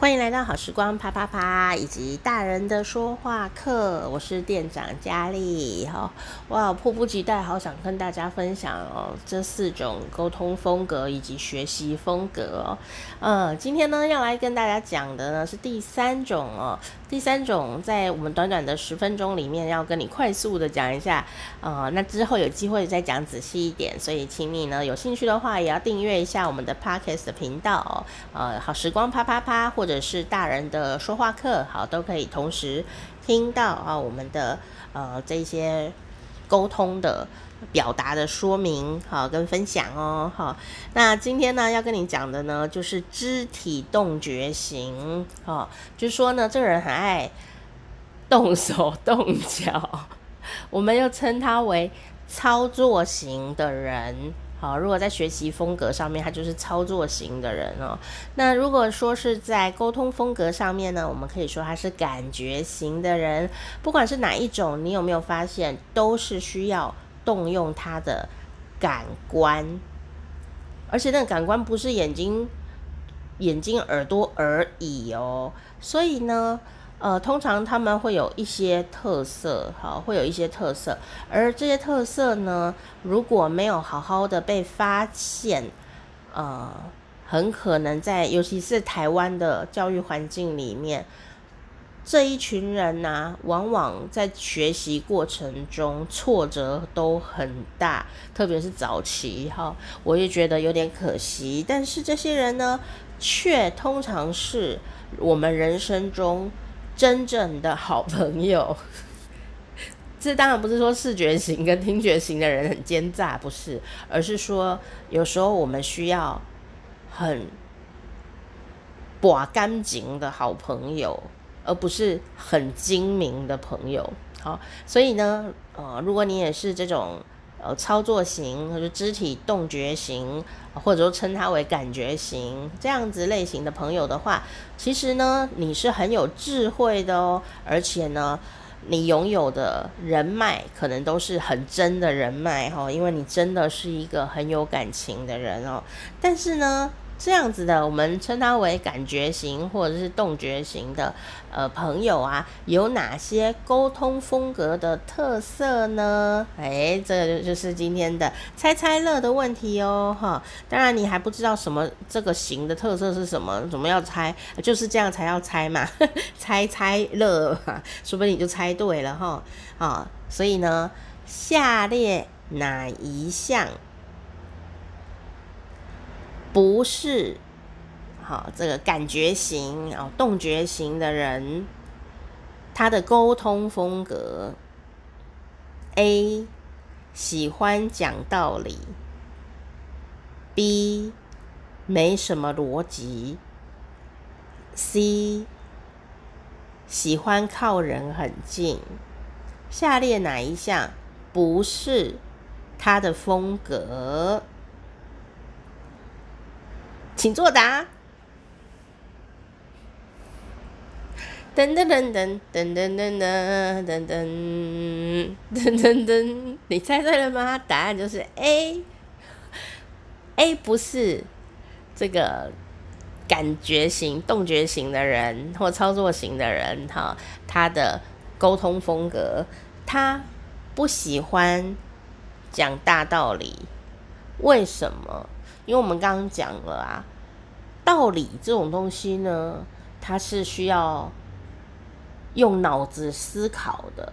欢迎来到好时光啪啪啪，以及大人的说话课。我是店长佳丽，哈哇，迫不及待，好想跟大家分享哦，这四种沟通风格以及学习风格哦。呃，今天呢要来跟大家讲的呢是第三种哦，第三种在我们短短的十分钟里面要跟你快速的讲一下，呃，那之后有机会再讲仔细一点，所以请你呢有兴趣的话也要订阅一下我们的 Podcast 的频道，呃，好时光啪啪啪或者是大人的说话课，好，都可以同时听到啊，我们的呃这些沟通的表达的说明，好跟分享哦，好。那今天呢要跟你讲的呢，就是肢体动觉型，哦，就说呢，这个人很爱动手动脚，我们又称他为操作型的人。好，如果在学习风格上面，他就是操作型的人哦。那如果说是在沟通风格上面呢，我们可以说他是感觉型的人。不管是哪一种，你有没有发现，都是需要动用他的感官，而且那个感官不是眼睛、眼睛、耳朵而已哦。所以呢。呃，通常他们会有一些特色，好，会有一些特色，而这些特色呢，如果没有好好的被发现，呃，很可能在尤其是台湾的教育环境里面，这一群人呢、往往在学习过程中挫折都很大，特别是早期哈，我也觉得有点可惜。但是这些人呢，却通常是我们人生中。真正的好朋友，这当然不是说视觉型跟听觉型的人很奸诈，不是，而是说有时候我们需要很寡干净的好朋友，而不是很精明的朋友。好，所以呢，呃，如果你也是这种。呃，操作型或者肢体动觉型，或者说称它为感觉型这样子类型的朋友的话，其实呢，你是很有智慧的哦，而且呢，你拥有的人脉可能都是很真的人脉哈，因为你真的是一个很有感情的人哦。但是呢，这样子的，我们称它为感觉型或者是动觉型的呃朋友啊，有哪些沟通风格的特色呢？哎，这个就是今天的猜猜乐的问题哦，哈。当然你还不知道什么这个型的特色是什么，怎么要猜？就是这样才要猜嘛，猜猜乐，说不定你就猜对了哈。啊，所以呢，下列哪一项？不是，好，这个感觉型哦，动觉型的人，他的沟通风格：A 喜欢讲道理，B 没什么逻辑，C 喜欢靠人很近。下列哪一项不是他的风格？请作答。噔噔噔噔噔噔噔噔噔噔噔噔，你猜对了吗？答案就是 A。A 不是这个感觉型、动觉型的人或操作型的人哈，他的沟通风格，他不喜欢讲大道理。为什么？因为我们刚刚讲了啊，道理这种东西呢，它是需要用脑子思考的。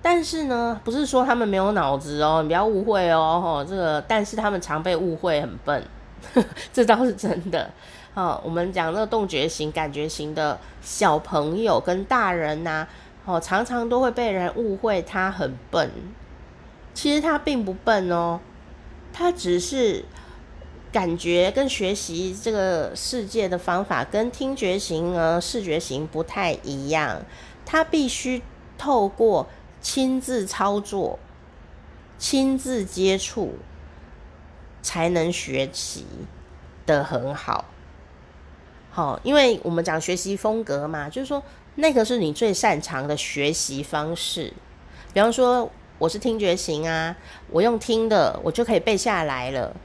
但是呢，不是说他们没有脑子哦，你不要误会哦。吼，这个，但是他们常被误会很笨，这倒是真的。哦，我们讲那个动觉型、感觉型的小朋友跟大人呐，哦，常常都会被人误会他很笨。其实他并不笨哦，他只是。感觉跟学习这个世界的方法跟听觉型呢、视觉型不太一样，他必须透过亲自操作、亲自接触，才能学习得很好。好，因为我们讲学习风格嘛，就是说那个是你最擅长的学习方式。比方说，我是听觉型啊，我用听的，我就可以背下来了。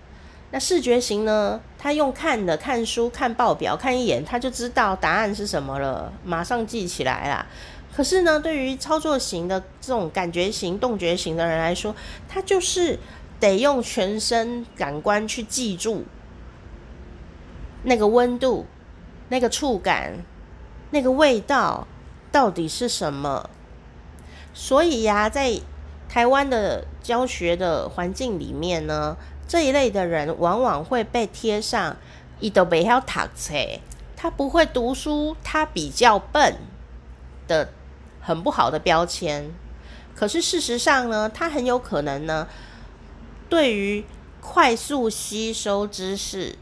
那视觉型呢？他用看的，看书、看报表，看一眼他就知道答案是什么了，马上记起来啦。可是呢，对于操作型的这种感觉型、动觉型的人来说，他就是得用全身感官去记住那个温度、那个触感、那个味道到底是什么。所以呀，在台湾的教学的环境里面呢。这一类的人往往会被贴上“伊都袂晓读册”，他不会读书，他比较笨的很不好的标签。可是事实上呢，他很有可能呢，对于快速吸收知识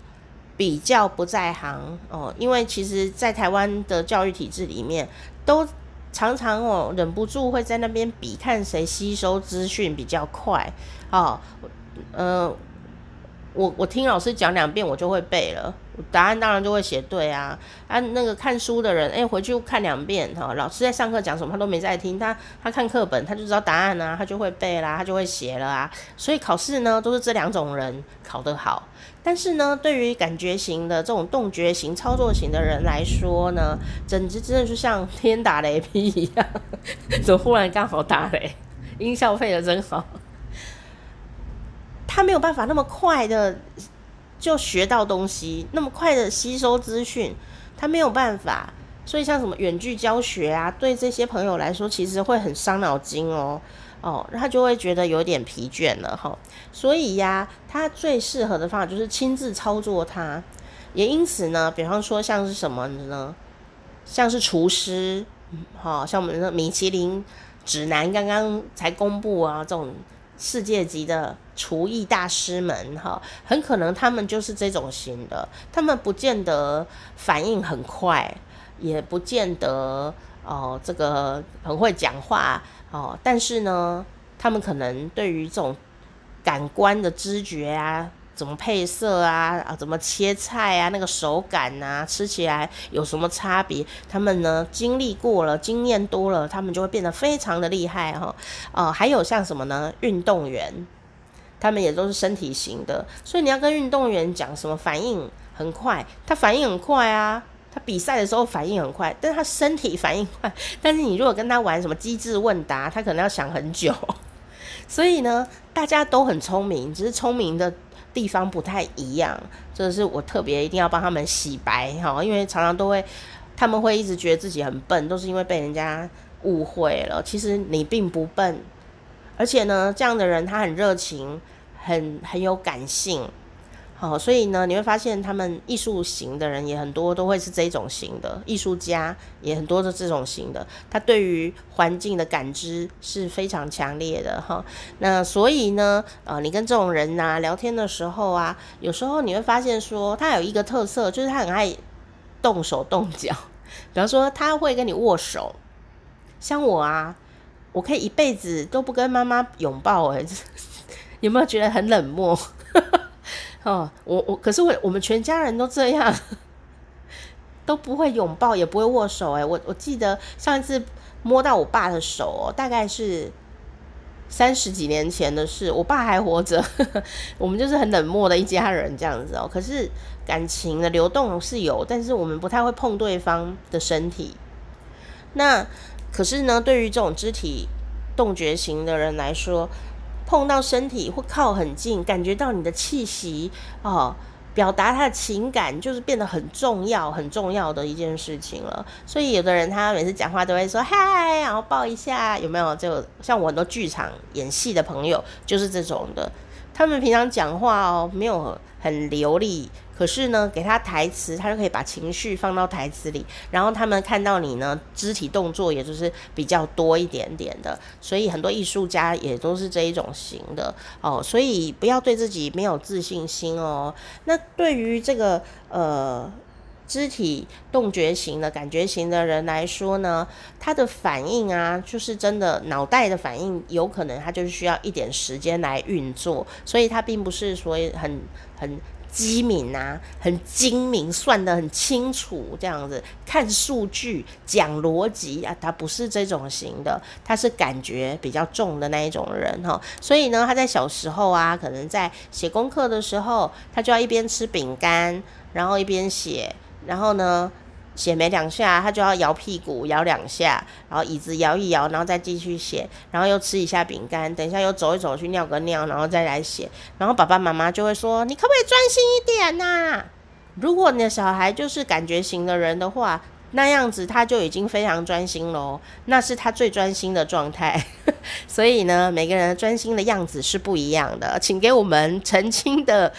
比较不在行哦。因为其实，在台湾的教育体制里面，都常常哦忍不住会在那边比看谁吸收资讯比较快哦，呃。我我听老师讲两遍，我就会背了，答案当然就会写对啊。啊，那个看书的人，哎、回去看两遍哈，老师在上课讲什么他都没在听，他他看课本他就知道答案啊，他就会背啦，他就会写了啊。所以考试呢，都是这两种人考得好。但是呢，对于感觉型的这种动觉型、操作型的人来说呢，简直真的是像天打雷劈一样，怎么忽然刚好打雷？音效配得真好。他没有办法那么快的就学到东西，那么快的吸收资讯，他没有办法。所以像什么远距教学啊，对这些朋友来说，其实会很伤脑筋哦。哦，他就会觉得有点疲倦了哈。所以呀，他最适合的方法就是亲自操作它。也因此呢，比方说像是什么呢？像是厨师，好，像我们的米其林指南刚刚才公布啊，这种。世界级的厨艺大师们，哈，很可能他们就是这种型的。他们不见得反应很快，也不见得哦，这个很会讲话哦。但是呢，他们可能对于这种感官的知觉啊。怎么配色啊？啊，怎么切菜啊？那个手感啊，吃起来有什么差别？他们呢，经历过了，经验多了，他们就会变得非常的厉害哈。哦、还有像什么呢？运动员，他们也都是身体型的，所以你要跟运动员讲什么反应很快，他反应很快啊，他比赛的时候反应很快，但是他身体反应快。但是你如果跟他玩什么机智问答，他可能要想很久。所以呢，大家都很聪明，只是聪明的。地方不太一样，这是我特别一定要帮他们洗白哈，因为常常都会，他们会一直觉得自己很笨，都是因为被人家误会了。其实你并不笨，而且呢，这样的人他很热情，很很有感性。好，所以呢，你会发现他们艺术型的人也很多，都会是这种型的艺术家，也很多是这种型的。他对于环境的感知是非常强烈的哈。那所以呢，呃，你跟这种人呐、啊、聊天的时候啊，有时候你会发现说，他有一个特色，就是他很爱动手动脚。比方说，他会跟你握手。像我啊，我可以一辈子都不跟妈妈拥抱、欸，哎，有没有觉得很冷漠？哦，我我可是我我们全家人都这样，都不会拥抱，也不会握手。哎，我我记得上一次摸到我爸的手，大概是三十几年前的事，我爸还活着，我们就是很冷漠的一家人这样子哦。可是感情的流动是有，但是我们不太会碰对方的身体。那可是呢，对于这种肢体动觉型的人来说。碰到身体会靠很近，感觉到你的气息哦，表达他的情感就是变得很重要、很重要的一件事情了。所以有的人他每次讲话都会说嗨，然后抱一下，有没有？就像我很多剧场演戏的朋友就是这种的，他们平常讲话哦没有很流利。可是呢，给他台词，他就可以把情绪放到台词里。然后他们看到你呢，肢体动作也就是比较多一点点的。所以很多艺术家也都是这一种型的哦。所以不要对自己没有自信心哦。那对于这个呃肢体动觉型的感觉型的人来说呢，他的反应啊，就是真的脑袋的反应，有可能他就是需要一点时间来运作。所以他并不是说很很。机敏啊，很精明，算得很清楚，这样子看数据讲逻辑啊，他不是这种型的，他是感觉比较重的那一种人哈。所以呢，他在小时候啊，可能在写功课的时候，他就要一边吃饼干，然后一边写，然后呢。写没两下，他就要摇屁股摇两下，然后椅子摇一摇，然后再继续写，然后又吃一下饼干，等一下又走一走去尿个尿，然后再来写。然后爸爸妈妈就会说：“你可不可以专心一点呐？”如果你的小孩就是感觉型的人的话，那样子他就已经非常专心喽，那是他最专心的状态。所以呢，每个人专心的样子是不一样的，请给我们澄清的